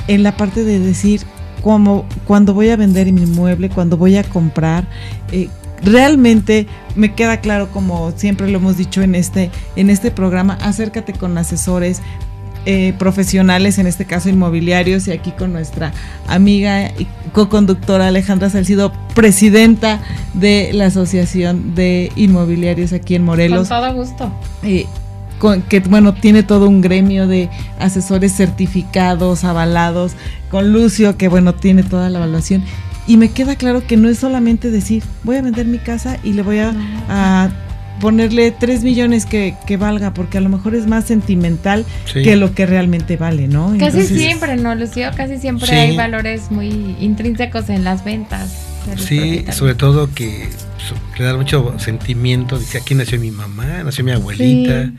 en la parte de decir como cuando voy a vender mi inmueble, cuando voy a comprar, eh, realmente me queda claro como siempre lo hemos dicho en este en este programa, acércate con asesores eh, profesionales, en este caso inmobiliarios, y aquí con nuestra amiga y co-conductora Alejandra Salcido, presidenta de la Asociación de Inmobiliarios aquí en Morelos Con todo gusto. eh, con- que bueno, tiene todo un gremio de asesores certificados, avalados, con Lucio, que bueno, tiene toda la evaluación. Y me queda claro que no es solamente decir, voy a vender mi casa y le voy a, a ponerle 3 millones que, que valga, porque a lo mejor es más sentimental Sí. que lo que realmente vale, ¿no? Casi Entonces, siempre, ¿no, Lucio? Casi siempre Sí. hay valores muy intrínsecos en las ventas. Sí, sobre todo que le da mucho sentimiento. Dice, aquí nació mi mamá, nació mi abuelita.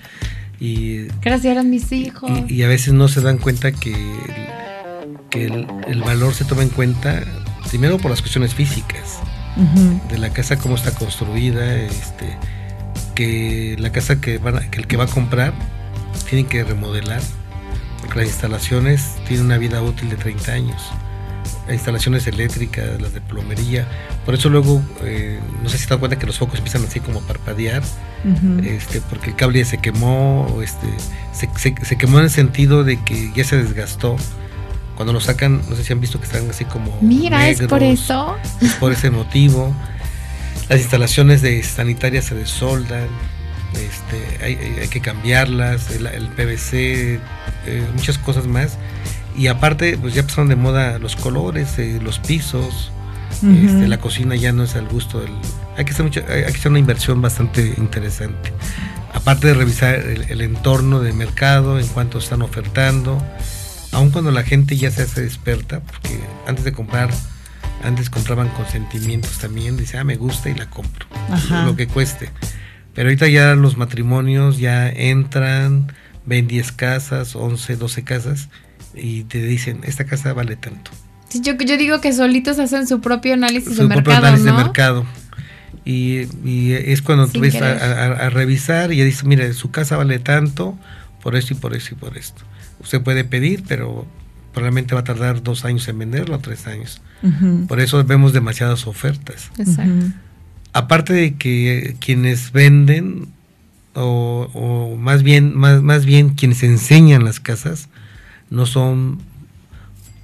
Y, Que nacieron mis hijos. y, y a veces no se dan cuenta que, el, que el, el valor se toma en cuenta primero por las cuestiones físicas. de la casa cómo está construida, este, que la casa que, van a- que el que va a comprar tiene que remodelar, porque las instalaciones tienen una vida útil de 30 años. Las instalaciones eléctricas, las de plomería, por eso luego, eh, no sé si te das cuenta que los focos empiezan así como a parpadear, este, porque el cable ya se quemó, este, se, se- se quemó en el sentido de que ya se desgastó. Cuando lo sacan, no sé si han visto que están así como. Mira, es por eso. es por ese motivo. Las instalaciones de sanitarias se desoldan, este, hay, que cambiarlas, el, el PVC, eh, muchas cosas más. Y aparte, pues ya pasaron de moda los colores, eh, los pisos, este, la cocina ya no es al gusto del... Hay que hacer, mucho- hay hay que hacer una inversión bastante interesante. Aparte de revisar el, el entorno de mercado, en cuanto están ofertando, aun cuando la gente ya se hace experta, porque antes de comprar, antes compraban con sentimientos también, dice, ah, me gusta y la compro, Ajá. lo que cueste. Pero ahorita ya los matrimonios ya entran, ven 10 casas, 11, 12 casas y te dicen, esta casa vale tanto. Sí, yo, yo digo que solitos hacen su propio análisis Su de propio mercado, análisis ¿no? de mercado. Y, y es cuando tú ves a, a- a revisar y ya dices, mire, su casa vale tanto por esto y por esto y por esto. Usted puede pedir, pero probablemente va a tardar dos años en venderlo, tres años. Por eso vemos demasiadas ofertas. Exacto. Aparte de que quienes venden, o, o más bien, más, más bien quienes enseñan las casas, no son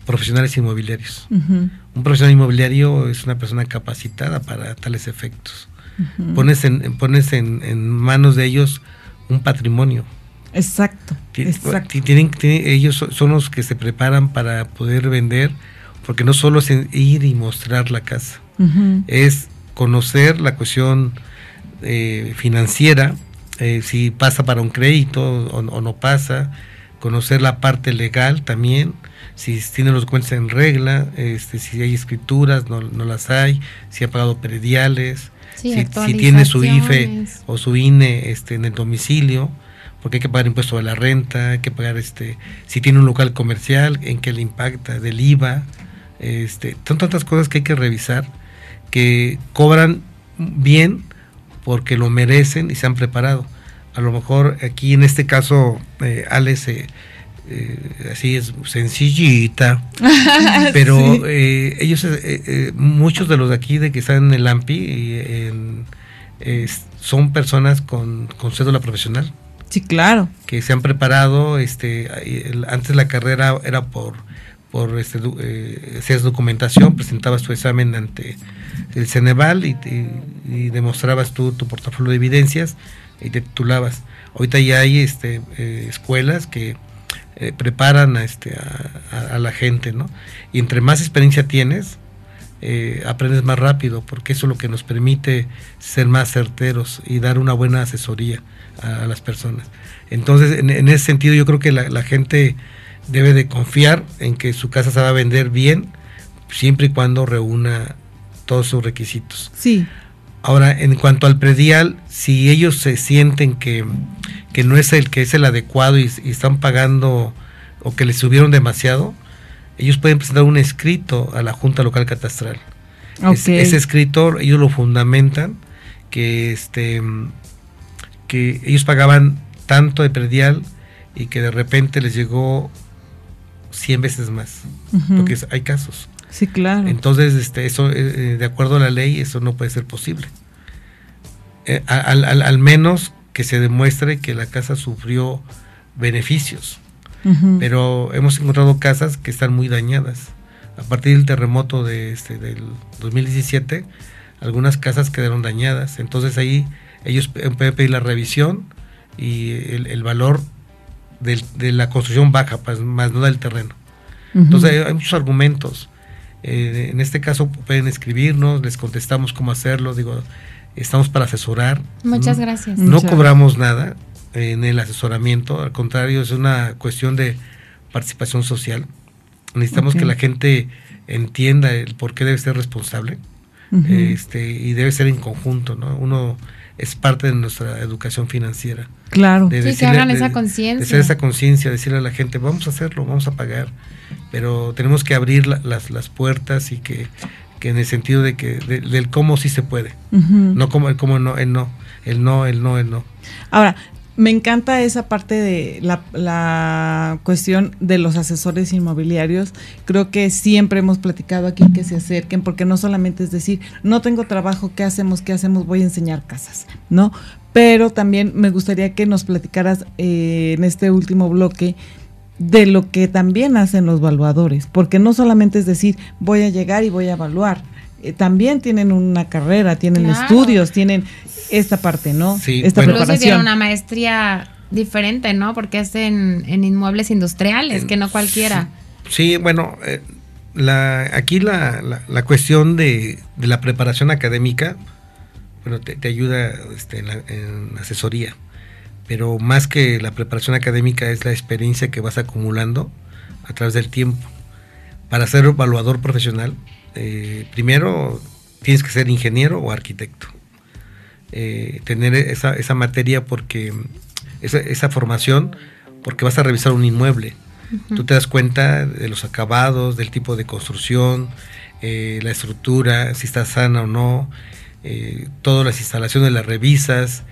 profesionales inmobiliarios. Un profesional inmobiliario es una persona capacitada para tales efectos. Pones, en, pones en, en manos de ellos un patrimonio. Exacto, Ti- exacto. ti- Tienen, tienen- ellos so- son los que se preparan para poder vender, porque no solo es ir y mostrar la casa, es conocer la cuestión eh, financiera, eh, si pasa para un crédito o, o no pasa, conocer la parte legal también, si tiene los documentos en regla, este, si hay escrituras, no, no las hay, si ha pagado perediales, Sí, si, si tiene su IFE o su INE este, en el domicilio, porque hay que pagar impuesto de la renta, hay que pagar este, si tiene un local comercial, en qué le impacta, del IVA, este, son tantas cosas que hay que revisar que cobran bien porque lo merecen y se han preparado. A lo mejor aquí en este caso, eh, Alex, eh, eh, así es sencillita, pero eh, ellos, muchos de los de aquí de que están en el AMPI, son personas con, con cédula profesional. Sí, claro. Que se han preparado, este, antes la carrera era por por este, eh, hacías documentación, presentabas tu examen ante el Ceneval y, demostrabas tu portafolio de evidencias y te titulabas. Ahorita ya hay este, eh, escuelas que eh, preparan a, este, a, la gente, ¿no? Y entre más experiencia tienes, aprendes más rápido, porque eso es lo que nos permite ser más certeros y dar una buena asesoría a, las personas. Entonces, en, ese sentido, yo creo que la, la gente debe de confiar en que su casa se va a vender bien siempre y cuando reúna todos sus requisitos. Sí. Ahora, en cuanto al predial, si ellos se sienten que, no es el que es el adecuado y, están pagando o que les subieron demasiado, ellos pueden presentar un escrito a la Junta Local Catastral. ese escrito ellos lo fundamentan que este que ellos pagaban tanto de predial y que de repente les llegó 100 veces más, porque hay casos. Sí, claro. Entonces, este, eso, eh, eh, de acuerdo a la ley, eso no puede ser posible. Eh, al, menos que se demuestre que la casa sufrió beneficios. Pero hemos encontrado casas que están muy dañadas. A partir del terremoto de este, del 2017, algunas casas quedaron dañadas. Entonces ahí ellos pueden pedir la revisión y el valor de la construcción baja, pues, más no del terreno. Entonces hay, muchos argumentos. Eh, en este caso pueden escribirnos, les contestamos cómo hacerlo. Digo, estamos para asesorar. Muchas gracias. No cobramos nada en el asesoramiento, al contrario, es una cuestión de participación social. Necesitamos que la gente entienda el por qué debe ser responsable este, y debe ser en conjunto. ¿no? Uno es parte de nuestra educación financiera. Claro. De sí, que hagan esa conciencia. De hacer esa conciencia, decirle a la gente, vamos a hacerlo, vamos a pagar, pero tenemos que abrir las, las puertas y que, en el sentido de que del cómo sí se puede, no como el cómo no, el no, el no, el no, el no. Ahora, me encanta esa parte de la, cuestión de los asesores inmobiliarios. Creo que siempre hemos platicado aquí que se acerquen, porque no solamente es decir, no tengo trabajo, ¿qué hacemos? ¿Qué hacemos? Voy a enseñar casas, ¿no? Pero también me gustaría que nos platicaras eh, en este último bloque de lo que también hacen los evaluadores, porque no solamente es decir, voy a llegar y voy a evaluar, eh, también tienen una carrera, tienen estudios, tienen esta parte, ¿no? Sí, esta preparación. tienen una maestría diferente, ¿no? Porque es en, inmuebles industriales, que no cualquiera. Sí, bueno, eh, la, aquí la, la, cuestión de, de, la preparación académica, bueno, te, ayuda este, en, en, asesoría, pero más que la preparación académica es la experiencia que vas acumulando a través del tiempo. Para ser evaluador profesional, eh, primero tienes que ser ingeniero o arquitecto. Eh, tener esa, esa, materia porque esa, esa, formación porque vas a revisar un inmueble. Tú te das cuenta de los acabados, del tipo de construcción, eh, la estructura, si está sana o no, todas las instalaciones las revisas,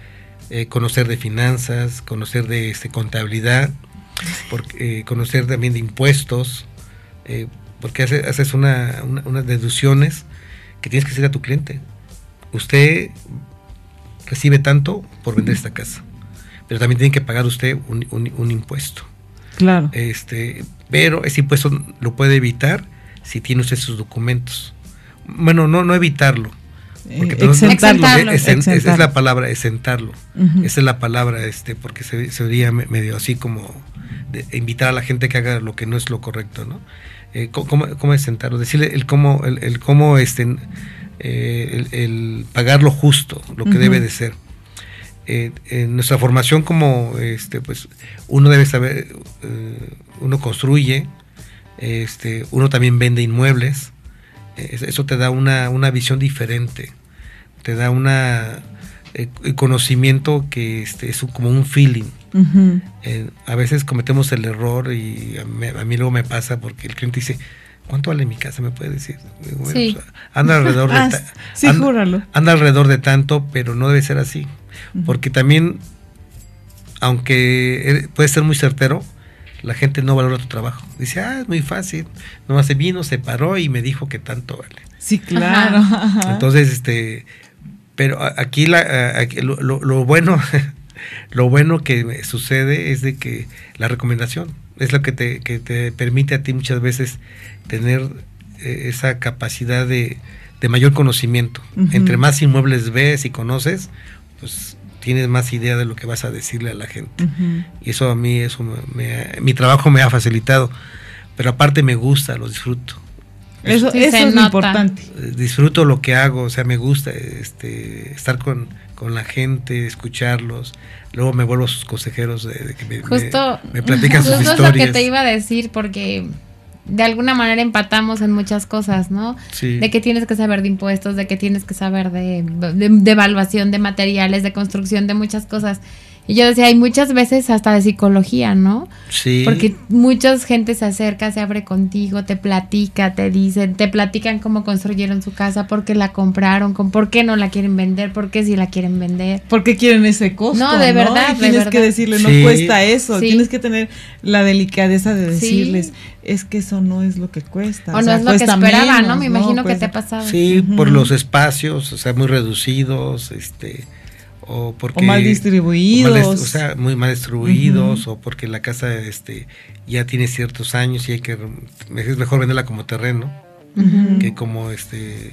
conocer de finanzas, conocer de este, contabilidad, conocer también de impuestos, porque haces, una, unas deducciones que tienes que hacer a tu cliente. Usted recibe tanto por vender esta casa, pero también tiene que pagar usted un, impuesto. Claro. Este, pero ese impuesto lo puede evitar si tiene usted sus documentos. Bueno, no, no evitarlo. Porque exentarlo. Es, es, la palabra, exentarlo. Esa es la palabra, este, porque se, se vería medio así como de invitar a la gente que haga lo que no es lo correcto, ¿no? Eh, ¿cómo, ¿cómo, es sentarlo? Decirle el cómo, el, cómo este, eh, el, pagar lo justo, lo que debe de ser. Eh, en nuestra formación como este pues uno debe saber uno construye este uno también vende inmuebles eso te da una, una visión diferente te da una conocimiento que este, es como un feeling eh, a veces cometemos el error y a mí, luego me pasa porque el cliente dice, ¿cuánto vale mi casa? ¿Me puede decir? Bueno, Sí. sea, anda alrededor de Ah, sí, anda- júralo. anda alrededor de tanto, pero no debe ser así. Porque también, aunque eh, puede ser muy certero, la gente no valora tu trabajo. Dice, ah, es muy fácil. Nomás se vino, se paró y me dijo que tanto vale. Sí, claro. ajá. Entonces, este, pero aquí, la, a- aquí lo, lo- lo bueno, lo bueno que me sucede es de que la recomendación es lo que te, que te permite a ti muchas veces tener eh, esa capacidad de, de mayor conocimiento. Entre más inmuebles ves y conoces, pues tienes más idea de lo que vas a decirle a la gente. Y eso a mí, eso me- me- mi trabajo me ha facilitado. Pero aparte me gusta, lo disfruto. Eso, Sí, eso se es nota. importante. Eh, disfruto lo que hago, o sea, me gusta este, estar con, con la gente, escucharlos. Luego me vuelvo sus consejeros de, de que me, Justo, me- me platican sus justo es historias. lo que te iba a decir, porque de alguna manera empatamos en muchas cosas, ¿no? Sí. De que tienes que saber de impuestos, de que tienes que saber de, de, de evaluación de materiales, de construcción, de muchas cosas. Y yo decía, hay muchas veces hasta de psicología, ¿no? Sí. Porque mucha gente se acerca, se abre contigo, te platica, te dicen, te platican cómo construyeron su casa, por qué la compraron, con por qué no la quieren vender, por qué si la quieren vender. ¿Por qué quieren ese costo? No, de verdad, Y de tienes verdad. que decirle, no Sí. cuesta eso. Sí. Tienes que tener la delicadeza de Sí. decirles, es que eso no es lo que cuesta. O, no sea, es lo que esperaba, menos, ¿no? Me imagino que te ha pasado. Sí, por los espacios, o sea, muy reducidos, este, o porque O mal distribuidos. o mal dis- o sea, muy mal distribuidos, o porque la casa, este, ya tiene ciertos años y hay que, es mejor venderla como terreno que como, este,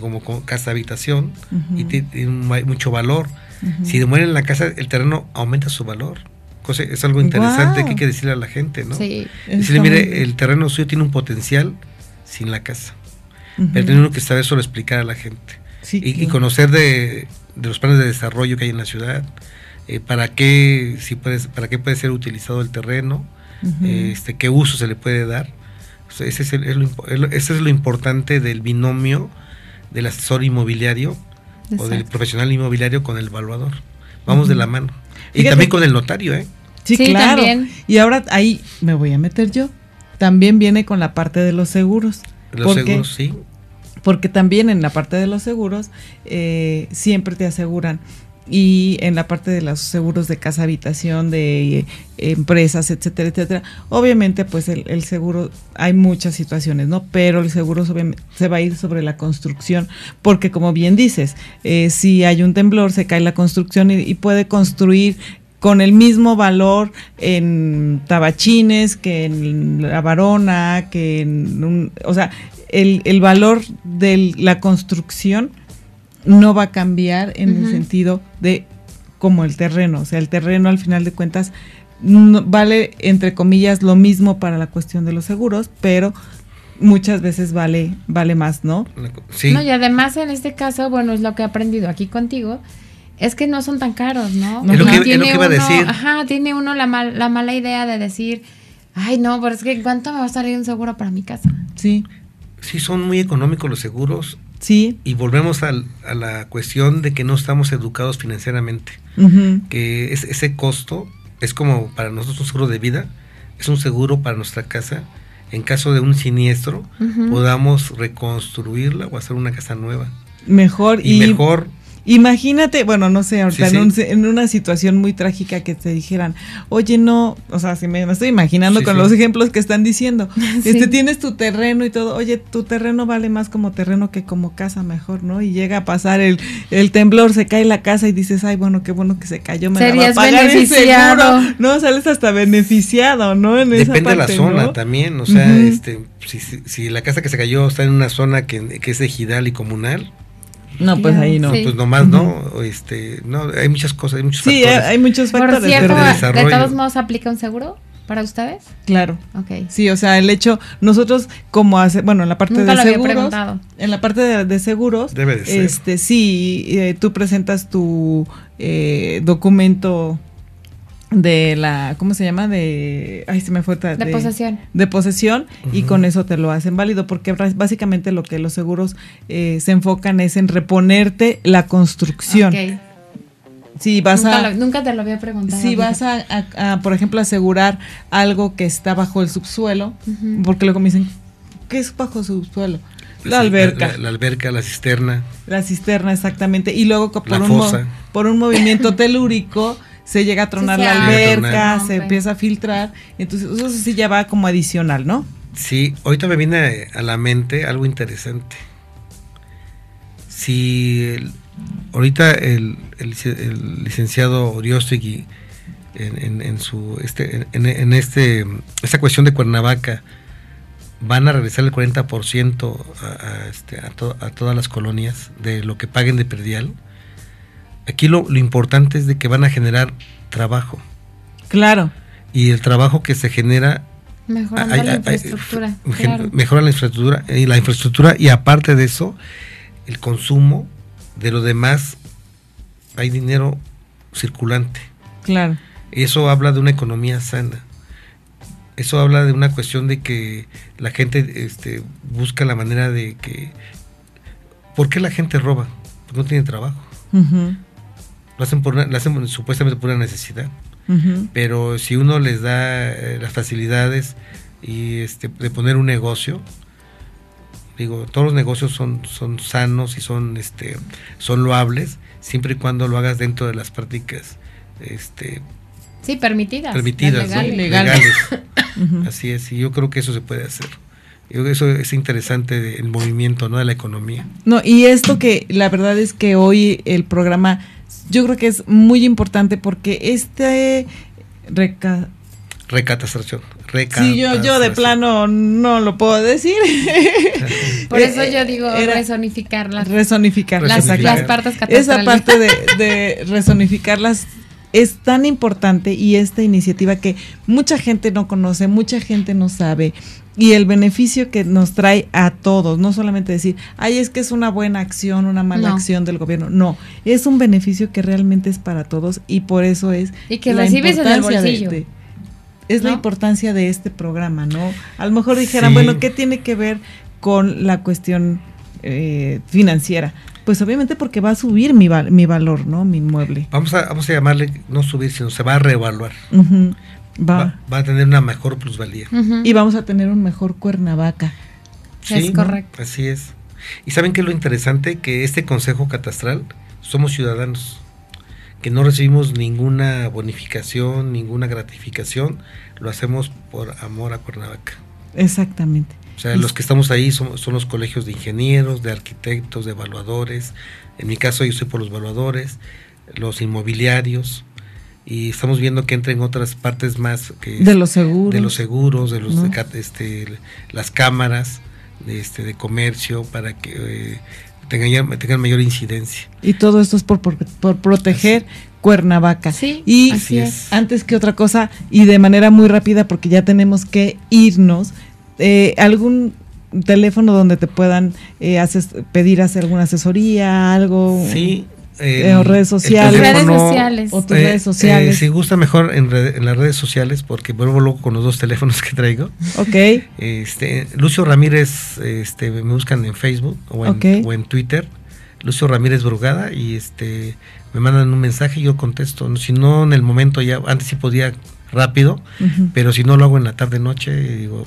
como, como casa habitación y tiene mucho valor. Si demuelen la casa, el terreno aumenta su valor. Cosa, es algo interesante que hay que decirle a la gente, ¿no? Sí. Decirle, mire, el terreno suyo tiene un potencial sin la casa. Pero tiene uno que saber solo explicar a la gente. Sí, y, y conocer de, de los planes de desarrollo que hay en la ciudad, eh, para qué si puede, para qué puede ser utilizado el terreno, Ujú. este, qué uso se le puede dar. O sea, ese, es el- es lo, ese es lo importante del binomio del asesor inmobiliario o del profesional inmobiliario con el evaluador. Vamos de la mano. Y Fíjate también con el notario, ¿eh? Sí, Sí, claro. también. Y ahora ahí me voy a meter yo. También viene con la parte de los seguros. Los Porque- seguros, sí. Porque también en la parte de los seguros eh, siempre te aseguran. Y en la parte de los seguros de casa habitación, de eh, empresas, etcétera, etcétera. Obviamente, pues el, seguro, hay muchas situaciones, ¿no? Pero el seguro se va a ir sobre la construcción, porque como bien dices, eh, si hay un temblor, se cae la construcción y puede construir con el mismo valor en Tabachines que en La Varona, que en un, o sea, el, el valor de la construcción no va a cambiar en el sentido de como el terreno, o sea, el terreno al final de cuentas no- vale entre comillas lo mismo para la cuestión de los seguros, pero muchas veces vale vale más, ¿no? Sí. No, y además en este caso, bueno, es lo que he aprendido aquí contigo, es que no son tan caros, ¿no? Es lo que- es lo Tiene que iba a decir. Ajá, tiene uno la, mal- la mala idea de decir, ay, no, pero es que ¿cuánto me va a salir un seguro para mi casa? Sí, sí, son muy económicos los seguros sí. y volvemos al- a la cuestión de que no estamos educados financieramente. que es- ese costo es como para nosotros un seguro de vida, es un seguro para nuestra casa. En caso de un siniestro, podamos reconstruirla o hacer una casa nueva. Mejor Y, y, mejor, Imagínate, bueno, no sé, ahorita Sí, en, un- sí. en una situación muy trágica que te dijeran, oye, no, o sea, si me, me estoy imaginando Sí, con sí. los ejemplos que están diciendo, Sí. este, tienes tu terreno y todo, oye, tu terreno vale más como terreno que como casa mejor, ¿no? Y llega a pasar el, el temblor, se cae la casa y dices, ay, bueno, qué bueno que se cayó, me la va a Serías pagar el beneficiado. seguro. No, sales hasta beneficiado, ¿no? En esa depende de la zona ¿no? también. O sea, este, si, si- si la casa que se cayó está en una zona que, que es ejidal y comunal, No, pues ahí no. Sí. pues nomás no. Este, no, hay muchas cosas, hay muchos Sí, hay, factores. hay muchos Por factores. cierto, de de desarrollo. todos modos aplica un seguro para ustedes. claro. Ok. Sí, o sea, el hecho, nosotros como hace, bueno, en la parte Nunca de lo había seguros, preguntado. en la parte de, de seguros, Debe de ser. este, sí, eh, tú presentas tu eh, documento de la, ¿cómo se llama? De, ay, se me fue. otra- De posesión. De posesión y con eso te lo hacen válido, porque básicamente lo que los seguros eh, se enfocan es en reponerte la construcción. Ok. Si vas nunca, a, lo- nunca te lo había preguntado. si vas a, a- a, por ejemplo, asegurar algo que está bajo el subsuelo, porque luego me dicen, ¿qué es bajo subsuelo? La alberca. La, alberca, la cisterna. La cisterna, exactamente. Y luego por, La un, fosa. mo- por un movimiento telúrico se llega a tronar Sí, la alberca, abre. se empieza a filtrar. Entonces, eso sí ya va como adicional, ¿no? Sí, ahorita me viene a la mente algo interesante. Si el- ahorita el, el lic- el licenciado Oriostegui en, en- en su este en, en este esta cuestión de Cuernavaca van a regresar el 40% a, a, este, a, to- a todas las colonias de lo que paguen de perdial. Aquí lo, lo importante es de que van a generar trabajo Claro. y el trabajo que se genera Mejorando la infraestructura. claro. Mejora la infraestructura y la infraestructura y aparte de eso, el consumo de lo demás hay dinero circulante. Claro. Eso habla de una economía sana. Eso habla de una cuestión de que la gente este, busca la manera de que... ¿Por qué la gente roba? Porque no tiene trabajo. Lo hacen, por una- lo hacen supuestamente por una necesidad. pero si uno les da eh, las facilidades y este de poner un negocio digo todos los negocios son son sanos y son este son loables siempre y cuando lo hagas dentro de las prácticas este Sí, permitidas. permitidas legales. Así es y yo creo que eso se puede hacer. Yo creo que eso es interesante de- el movimiento no de la economía. No, y esto que la verdad es que hoy el programa yo creo que es muy importante porque este reca recatastración Sí, yo, yo de plano no lo puedo decir. Por eso Eh, yo digo era- resonificar las, Resonificar. las, Resonificar. las partes Esa parte de, de resonificarlas es tan importante y esta iniciativa que mucha gente no conoce, mucha gente no sabe y el beneficio que nos trae a todos, no solamente decir, ay, es que es una buena acción, una mala No. acción del gobierno, no, es un beneficio que realmente es para todos y por eso es Y que la recibes en el de- de- es la importancia de este programa, ¿no? A lo mejor dijeran, Sí. bueno, ¿qué tiene que ver con la cuestión eh, financiera? Pues obviamente porque va a subir mi, val- mi valor, ¿no? Mi inmueble. vamos a vamos a llamarle no subir sino se va a reevaluar Ujú. Va. va, va a tener una mejor plusvalía. Y vamos a tener un mejor Cuernavaca. Es correcto. Así es. Y saben que lo interesante que este consejo catastral somos ciudadanos que no recibimos ninguna bonificación, ninguna gratificación, lo hacemos por amor a Cuernavaca. Exactamente. O sea, Y- los que estamos ahí son, son los colegios de ingenieros, de arquitectos, de evaluadores. En mi caso yo soy por los evaluadores, los inmobiliarios y estamos viendo que entren otras partes más que De los seguros. de los seguros, de los ¿no? de cat- este, las cámaras de, este, de comercio para que eh, tengan, tengan mayor incidencia. Y todo esto es por, por, por proteger Cuernavaca. Sí, y así es. antes que otra cosa, y de manera muy rápida, porque ya tenemos que irnos, eh, algún teléfono donde te puedan eh, pedir hacer alguna asesoría, algo. Sí. Eh, o redes sociales. Redes sociales. O tus redes sociales. eh, si gusta mejor en, red- en las redes sociales, porque vuelvo loco con los dos teléfonos que traigo. Ok. Este, Lucio Ramírez, este, me buscan en Facebook o en, o en Twitter. Lucio Ramírez Brugada y este me mandan un mensaje y yo contesto. Si no en el momento ya, antes sí podía rápido, pero si no lo hago en la tarde noche, digo,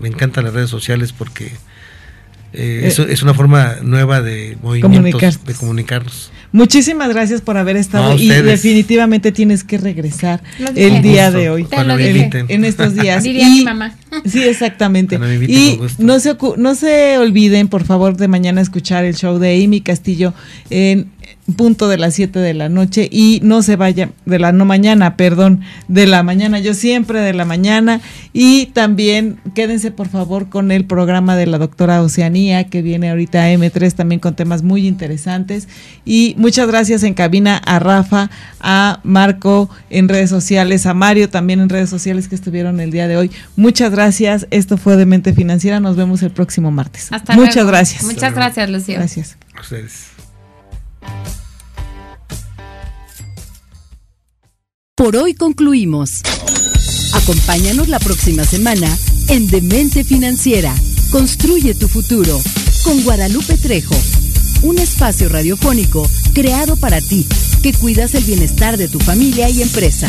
me encantan las redes sociales porque eh, Eh, eso es una forma nueva de movimientos, de comunicarnos. Muchísimas gracias por haber estado No, y definitivamente tienes que regresar el día gusto, de hoy. Cuando me inviten. En estos días. Diría Y- mi mamá. Sí, exactamente. Inviten, Y no se, ocu- no se olviden, por favor, de mañana escuchar el show de Amy Castillo en punto de las 7 de la noche y no se vayan, de la no mañana, perdón, de la mañana, yo siempre de la mañana y también quédense por favor con el programa de la doctora Oceanía que viene ahorita a M3 también con temas muy interesantes y muchas gracias en cabina a Rafa, a Marco en redes sociales, a Mario también en redes sociales que estuvieron el día de hoy. Muchas gracias, esto fue de Mente Financiera, nos vemos el próximo martes. Hasta Muchas luego. gracias. Muchas gracias, Lucio. Gracias. A ustedes. Por hoy concluimos. Acompáñanos la próxima semana en Demente Financiera. Construye tu futuro con Guadalupe Trejo. Un espacio radiofónico creado para ti que cuidas el bienestar de tu familia y empresa.